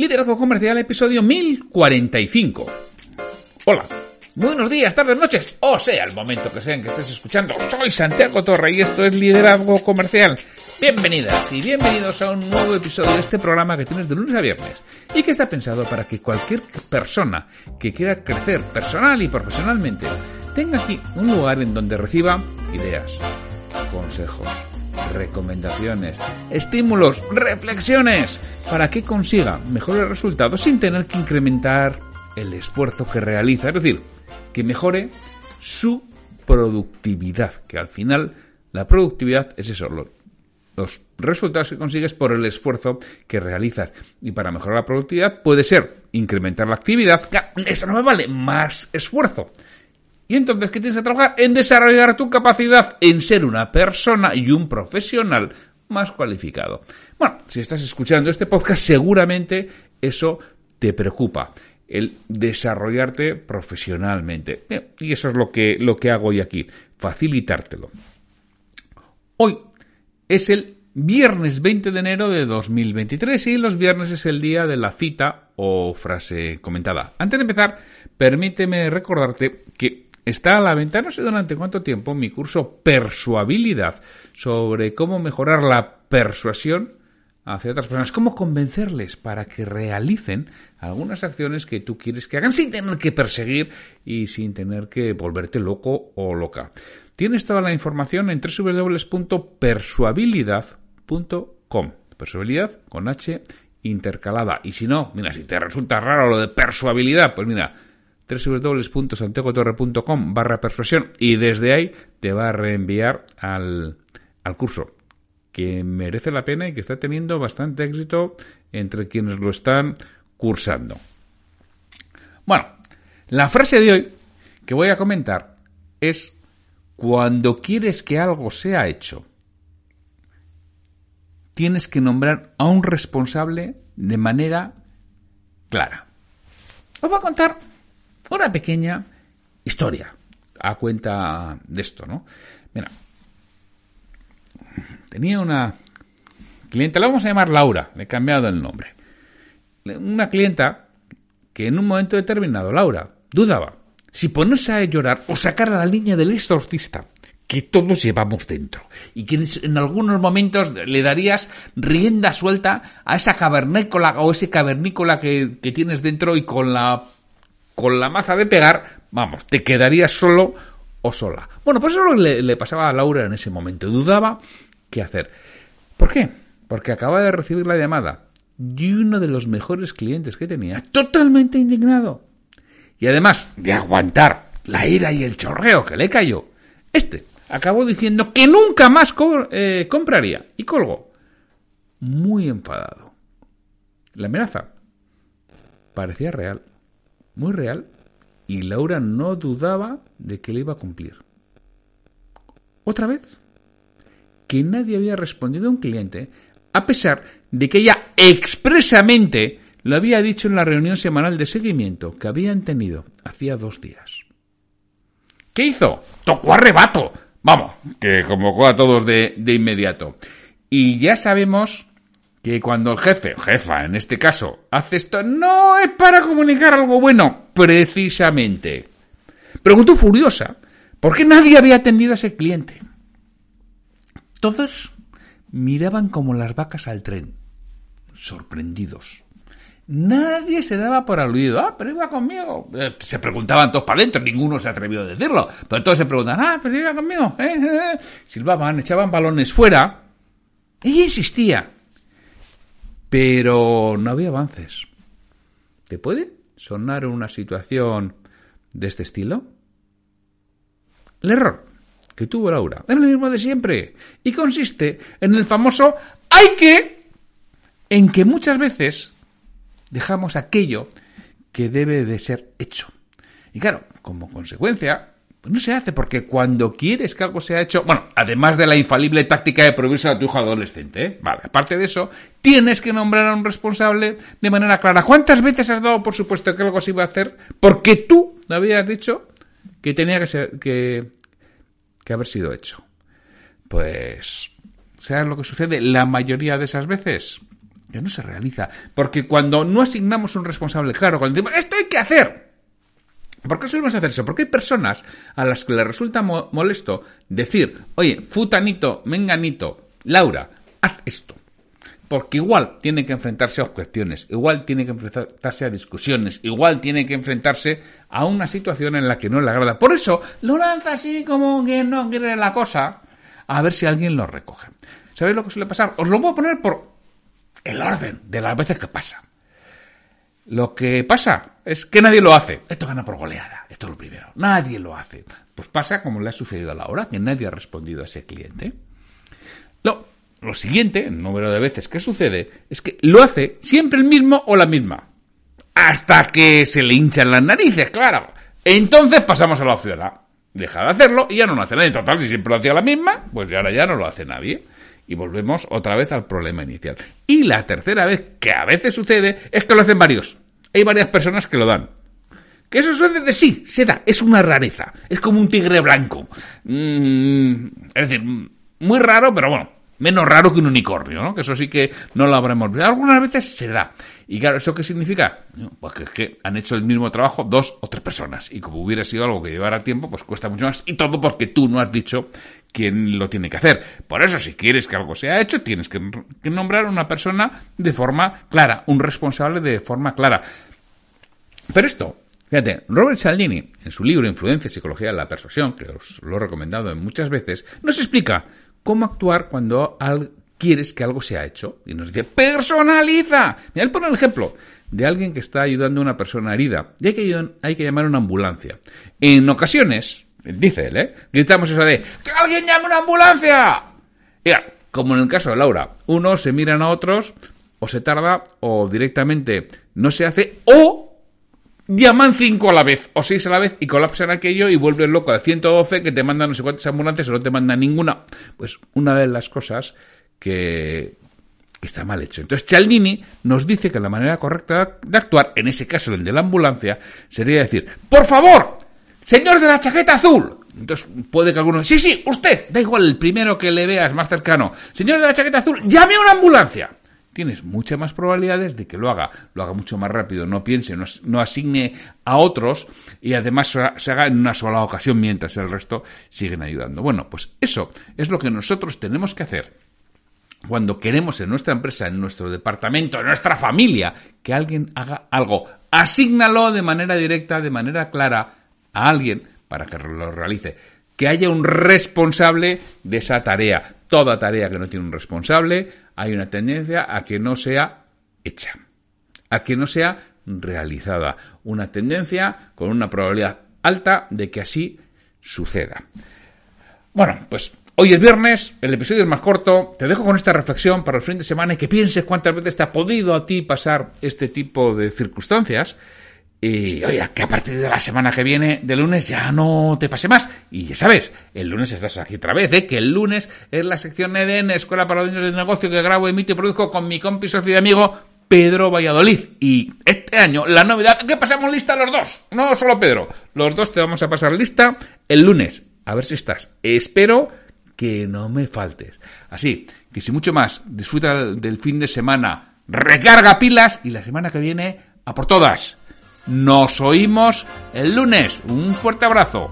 Liderazgo Comercial, episodio 1045. Hola. Buenos días, tardes, noches, o sea, el momento que sea en que estés escuchando. Soy Santiago Torre y esto es Liderazgo Comercial. Bienvenidas y bienvenidos a un nuevo episodio de este programa que tienes de lunes a viernes y que está pensado para que cualquier persona que quiera crecer personal y profesionalmente tenga aquí un lugar en donde reciba ideas, consejos, recomendaciones, estímulos, reflexiones, para que consiga mejores resultados sin tener que incrementar el esfuerzo que realiza, es decir, que mejore su productividad, que al final la productividad es eso, los resultados que consigues por el esfuerzo que realizas. Y para mejorar la productividad puede ser incrementar la actividad, eso no me vale, más esfuerzo. Y entonces, ¿qué tienes que trabajar? En desarrollar tu capacidad en ser una persona y un profesional más cualificado. Bueno, si estás escuchando este podcast, seguramente eso te preocupa, el desarrollarte profesionalmente. Y eso es lo que, lo que hago hoy aquí, facilitártelo. Hoy es el viernes 20 de enero de 2023 y los viernes es el día de la cita o frase comentada. Antes de empezar, permíteme recordarte que Está a la venta, no sé durante cuánto tiempo, mi curso Persuabilidad sobre cómo mejorar la persuasión hacia otras personas, cómo convencerles para que realicen algunas acciones que tú quieres que hagan sin tener que perseguir y sin tener que volverte loco o loca. Tienes toda la información en www.persuabilidad.com. Persuabilidad con H intercalada. Y si no, mira, si te resulta raro lo de persuabilidad, pues mira, www.santiagotorre.com barra persuasión y desde ahí te va a reenviar al, al curso que merece la pena y que está teniendo bastante éxito entre quienes lo están cursando. Bueno, la frase de hoy que voy a comentar es cuando quieres que algo sea hecho, tienes que nombrar a un responsable de manera clara. Os voy a contar una pequeña historia a cuenta de esto, ¿no? Mira, tenía una clienta, la vamos a llamar Laura, le he cambiado el nombre. Una clienta que en un momento determinado, Laura, dudaba si ponerse a llorar o sacar a la niña del exorcista que todos llevamos dentro y que en algunos momentos le darías rienda suelta a esa cavernícola o ese cavernícola que, que tienes dentro y con la con la maza de pegar, vamos, te quedarías solo o sola. Bueno, pues eso le, le pasaba a Laura en ese momento. Dudaba qué hacer. ¿Por qué? Porque acaba de recibir la llamada de uno de los mejores clientes que tenía, totalmente indignado. Y además de aguantar la ira y el chorreo que le cayó, este acabó diciendo que nunca más eh, compraría y colgó. Muy enfadado. La amenaza parecía real muy real y Laura no dudaba de que le iba a cumplir. Otra vez, que nadie había respondido a un cliente, a pesar de que ella expresamente lo había dicho en la reunión semanal de seguimiento que habían tenido hacía dos días. ¿Qué hizo? Tocó arrebato. Vamos, que convocó a todos de, de inmediato. Y ya sabemos que cuando el jefe, jefa en este caso, hace esto, no es para comunicar algo bueno, precisamente. Preguntó furiosa, ¿por qué nadie había atendido a ese cliente? Todos miraban como las vacas al tren, sorprendidos. Nadie se daba por aludido. Ah, pero iba conmigo. Eh, se preguntaban todos para adentro, ninguno se atrevió a decirlo. Pero todos se preguntaban, ah, pero iba conmigo. ¿eh? eh, eh". Silbaban, echaban balones fuera. Ella insistía. Pero no había avances. ¿Te puede sonar una situación de este estilo? El error que tuvo Laura es el mismo de siempre y consiste en el famoso hay que, en que muchas veces dejamos aquello que debe de ser hecho. Y claro, como consecuencia, no se hace porque cuando quieres que algo sea hecho, bueno, además de la infalible táctica de prohibirse a tu hijo adolescente, ¿eh? vale, aparte de eso, tienes que nombrar a un responsable de manera clara. ¿Cuántas veces has dado por supuesto que algo se iba a hacer porque tú le habías dicho que tenía que ser que, que haber sido hecho? Pues, ¿sabes lo que sucede? La mayoría de esas veces que no se realiza. Porque cuando no asignamos un responsable claro, cuando decimos, esto hay que hacer, ¿Por qué solemos hacer eso? Porque hay personas a las que les resulta molesto decir, oye, futanito, menganito, Laura, haz esto. Porque igual tiene que enfrentarse a objeciones, igual tiene que enfrentarse a discusiones, igual tiene que enfrentarse a una situación en la que no le agrada. Por eso lo lanza así como que no quiere la cosa, a ver si alguien lo recoge. ¿Sabéis lo que suele pasar? Os lo voy a poner por el orden de las veces que pasa. Lo que pasa es que nadie lo hace. Esto gana por goleada. Esto es lo primero. Nadie lo hace. Pues pasa como le ha sucedido a la hora, que nadie ha respondido a ese cliente. Lo, lo siguiente, el número de veces que sucede, es que lo hace siempre el mismo o la misma. Hasta que se le hinchan las narices, claro. Entonces pasamos a la opción A. Deja de hacerlo y ya no lo hace nadie. Total, si siempre lo hacía la misma, pues ahora ya no lo hace nadie y volvemos otra vez al problema inicial. Y la tercera vez, que a veces sucede, es que lo hacen varios. Hay varias personas que lo dan. Que eso sucede de sí, se da, es una rareza. Es como un tigre blanco. Mm, es decir, muy raro, pero bueno, menos raro que un unicornio, ¿no? Que eso sí que no lo habremos visto. Algunas veces se da. Y claro, ¿eso qué significa? Pues que, que, han hecho el mismo trabajo dos o tres personas. Y como hubiera sido algo que llevara tiempo, pues cuesta mucho más. Y todo porque tú no has dicho quién lo tiene que hacer. Por eso, si quieres que algo sea hecho, tienes que, nombrar a una persona de forma clara, un responsable de forma clara. Pero esto, fíjate, Robert Cialdini, en su libro Influencia y Psicología de la Persuasión, que os lo he recomendado muchas veces, nos explica cómo actuar cuando quieres que algo sea hecho. Y nos dice, personaliza. Mira, él pone el ejemplo de alguien que está ayudando a una persona herida y hay que, llamar una ambulancia. En ocasiones, Dice él, ¿eh? Gritamos eso de ¡Que alguien llame una ambulancia! Mira, como en el caso de Laura, unos se miran a otros, o se tarda, o directamente no se hace, o llaman cinco a la vez, o seis a la vez, y colapsan aquello y vuelven loco a 112 que te mandan no sé cuántas ambulancias o no te mandan ninguna. Pues una de las cosas que, que está mal hecho. Entonces Cialdini nos dice que la manera correcta de actuar, en ese caso el de la ambulancia, sería decir, por favor, Señor de la chaqueta azul. Entonces puede que alguno... Sí, sí, usted. Da igual, el primero que le veas más cercano. Señor de la chaqueta azul, llame a una ambulancia. Tienes muchas más probabilidades de que lo haga, lo haga mucho más rápido, no piense, no, asigne a otros y además se haga en una sola ocasión mientras el resto siguen ayudando. Bueno, pues eso es lo que nosotros tenemos que hacer cuando queremos en nuestra empresa, en nuestro departamento, en nuestra familia, que alguien haga algo. Asígnalo de manera directa, de manera clara, a alguien para que lo realice. Que haya un responsable de esa tarea. Toda tarea que no tiene un responsable, hay una tendencia a que no sea hecha, a que no sea realizada. Una tendencia con una probabilidad alta de que así suceda. Bueno, pues hoy es viernes, el episodio es más corto, te dejo con esta reflexión para el fin de semana y que pienses cuántas veces te ha podido a ti pasar este tipo de circunstancias y oye, que a partir de la semana que viene, de lunes, ya no te pase más. Y ya sabes, el lunes estás aquí otra vez, ¿eh? que el lunes es la sección EDN, Escuela para los Niños de Negocio, que grabo, emito y produzco con mi compi, socio y amigo Pedro Valladolid. Y este año, la novedad, que pasamos lista los dos. No solo Pedro, los dos te vamos a pasar lista el lunes. A ver si estás. Espero que no me faltes. Así, que si mucho más, disfruta del fin de semana, recarga pilas y la semana que viene, a por todas. Nos oímos el lunes. Un fuerte abrazo.